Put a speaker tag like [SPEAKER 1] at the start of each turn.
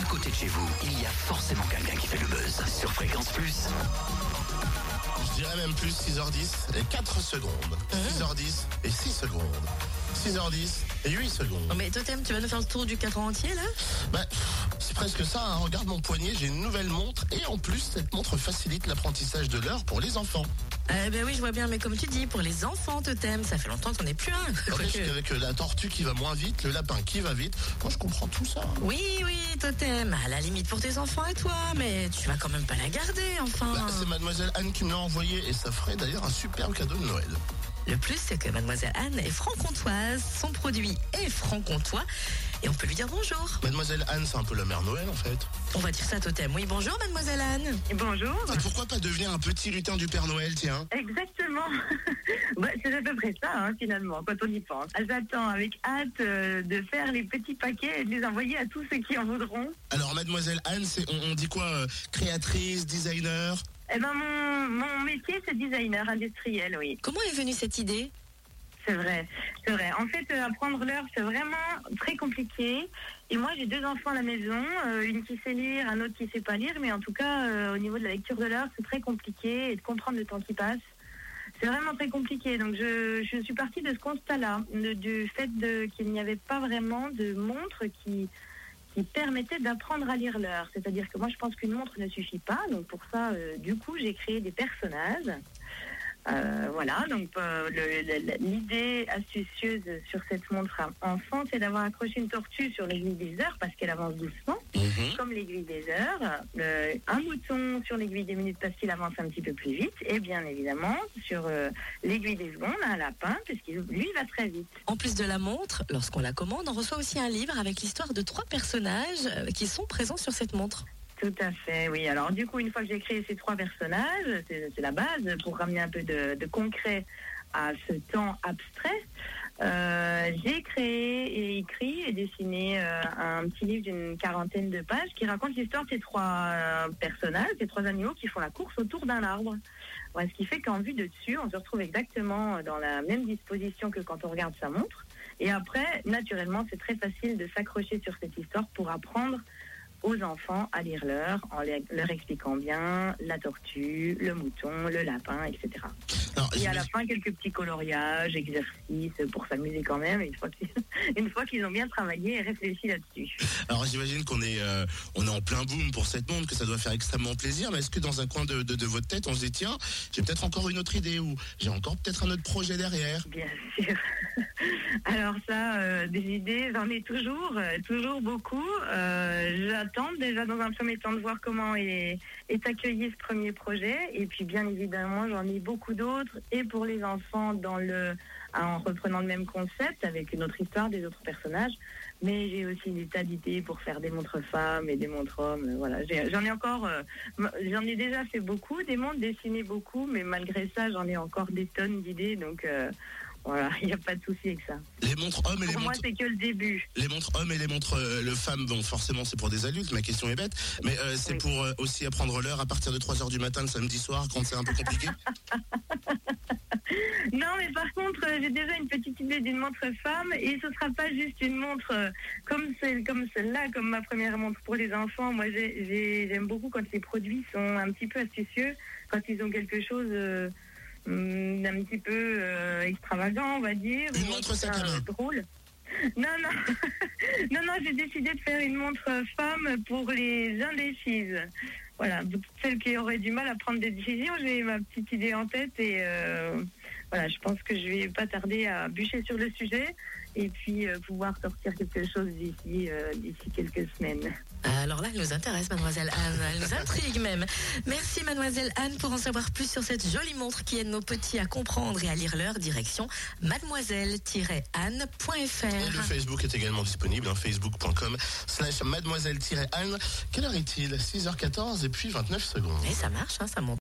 [SPEAKER 1] À côté de chez vous, il y a forcément quelqu'un qui fait le buzz. Sur Fréquence Plus.
[SPEAKER 2] Je dirais même plus 6h10 et 4 secondes. 6h10 et 6 secondes. 6h10 et 8 secondes.
[SPEAKER 3] Oh, mais Totem, tu vas nous faire le tour du cadran entier là?
[SPEAKER 2] Bah, c'est presque ça. hein. Regarde mon poignet, j'ai une nouvelle montre. Et en plus, cette montre facilite l'apprentissage de l'heure pour les enfants.
[SPEAKER 3] Eh ben oui, je vois bien, mais comme tu dis, pour les enfants, Totem, ça fait longtemps qu'on n'est plus un. Quoique-
[SPEAKER 2] qu'avec euh, la tortue qui va moins vite, le lapin qui va vite, moi je comprends tout ça.
[SPEAKER 3] Oui, oui, Totem, à la limite pour tes enfants et toi, mais tu vas quand même pas la garder, enfin.
[SPEAKER 2] Bah, c'est mademoiselle Anne qui me l'a envoyé et ça ferait d'ailleurs un superbe cadeau de Noël.
[SPEAKER 3] Le plus, c'est que mademoiselle Anne est franc-comtoise, son produit est franc-comtois, et on peut lui dire bonjour.
[SPEAKER 2] Mademoiselle Anne, c'est un peu la mère Noël en fait.
[SPEAKER 3] On va dire ça, Totem. Oui, bonjour, mademoiselle Anne.
[SPEAKER 4] Bonjour.
[SPEAKER 2] Et pourquoi pas devenir un petit lutin du Père Noël, tiens
[SPEAKER 4] Exactement. Bah, c'est à peu près ça, hein, finalement, quand on y pense. J'attends avec hâte euh, de faire les petits paquets et de les envoyer à tous ceux qui en voudront.
[SPEAKER 2] Alors mademoiselle Anne, c'est, on, on dit quoi euh, Créatrice, designer?
[SPEAKER 4] Eh ben, mon, mon métier, c'est designer industriel, oui.
[SPEAKER 3] Comment est venue cette idée?
[SPEAKER 4] C'est vrai, c'est vrai. En fait, euh, apprendre l'heure, c'est vraiment très compliqué. Et moi, j'ai deux enfants à la maison, euh, une qui sait lire, un autre qui sait pas lire. Mais en tout cas, euh, au niveau de la lecture de l'heure, c'est très compliqué et de comprendre le temps qui passe. C'est vraiment très compliqué. Donc, je, je suis partie de ce constat-là, de- du fait qu'il n'y avait pas vraiment de montre qui qui permettait d'apprendre à lire l'heure. C'est-à-dire que moi, je pense qu'une montre ne suffit pas. Donc, pour ça, euh, du coup, j'ai créé des personnages. Euh, voilà, donc euh, l'idée astucieuse sur cette montre enfant, c'est d'avoir accroché une tortue sur l'aiguille des heures parce qu'elle avance doucement,
[SPEAKER 2] Mhm.
[SPEAKER 4] comme l'aiguille des heures, le- un mouton sur l'aiguille des minutes parce qu'il avance un petit peu plus vite, et bien évidemment sur euh, l'aiguille des secondes, un lapin, puisqu'il lui va très vite.
[SPEAKER 3] En plus de la montre, lorsqu'on la commande, on reçoit aussi un livre avec l'histoire de trois personnages euh, qui sont présents sur cette montre.
[SPEAKER 4] Tout à fait, oui. Alors du coup, une fois que j'ai créé ces trois personnages, c'est la base pour ramener un peu de, concret à ce temps abstrait. euh, j'ai créé et écrit et dessiné euh, un petit livre d'une quarantaine de pages qui raconte l'histoire de ces trois euh, personnages, ces trois animaux qui font la course autour d'un arbre. Ce qui fait qu'en vue de dessus, on se retrouve exactement dans la même disposition que quand on regarde sa montre. Et après, naturellement, c'est très facile de s'accrocher sur cette histoire pour apprendre aux enfants à lire l'heure en leur expliquant bien la tortue, le mouton, le lapin, etc.
[SPEAKER 2] Alors,
[SPEAKER 4] Et à la fin, quelques petits coloriages, exercices pour s'amuser quand même, une fois qu'ils ont bien travaillé et réfléchi là-dessus.
[SPEAKER 2] alors, j'imagine qu'on est, euh, on est en plein boom pour cette montre, que ça doit faire extrêmement plaisir. Mais est-ce que dans un coin de, de- de votre tête, on se dit tiens, j'ai peut-être encore une autre idée ou j'ai encore peut-être un autre projet derrière?
[SPEAKER 4] Bien sûr. Alors ça, euh, des idées, j'en ai toujours, euh, toujours beaucoup. J'attends déjà dans un premier temps de voir comment est, est accueilli ce premier projet. Et puis bien évidemment, j'en ai beaucoup d'autres. Et pour les enfants, dans le, en reprenant le même concept, avec une autre histoire, des autres personnages. Mais j'ai aussi des tas d'idées pour faire des montres femmes et des montres hommes. Voilà, j'en ai encore, euh, j'en ai déjà fait beaucoup, des montres dessinées beaucoup, mais malgré ça, j'en ai encore des tonnes d'idées. Donc euh, voilà, il n'y a pas de souci avec ça.
[SPEAKER 2] Les montres hommes et les
[SPEAKER 4] Pour moi,
[SPEAKER 2] montres,
[SPEAKER 4] c'est que le début.
[SPEAKER 2] les montres hommes et les montres euh, le femmes, bon, forcément, c'est pour des adultes. Ma question est bête, mais euh, c'est
[SPEAKER 4] Oui.
[SPEAKER 2] pour euh, aussi apprendre l'heure à partir de 3 heures du matin le samedi soir quand c'est un peu compliqué.
[SPEAKER 4] Non, mais par contre, euh, j'ai déjà une petite idée d'une montre femme et ce sera pas juste une montre euh, comme celle, comme celle-là, comme ma première montre pour les enfants. Moi, j'ai- j'ai- j'aime beaucoup quand les produits sont un petit peu astucieux, quand ils ont quelque chose euh, hum, d'un petit peu euh, extravagant, on va dire.
[SPEAKER 2] Une montre sac à main.
[SPEAKER 4] Drôle. Non, non, non, non, j'ai décidé de faire une montre femme pour les indécises. Voilà, celles qui auraient du mal à prendre des décisions, j'ai ma petite idée en tête et euh, voilà, je pense que je vais pas tarder à bûcher sur le sujet et puis euh, pouvoir sortir quelque chose d'ici euh, d'ici quelques semaines.
[SPEAKER 3] Alors là, elle nous intéresse, mademoiselle Anne. Elle nous intrigue même. Merci, mademoiselle Anne, pour en savoir plus sur cette jolie montre qui aide nos petits à comprendre et à lire l'heure. Direction mademoiselle-anne.fr.
[SPEAKER 2] Et le Facebook est également disponible, hein, facebook.com slash mademoiselle-anne. Quelle heure est-il? 6h14 et puis 29 secondes.
[SPEAKER 3] Et ça marche, hein, ça monte.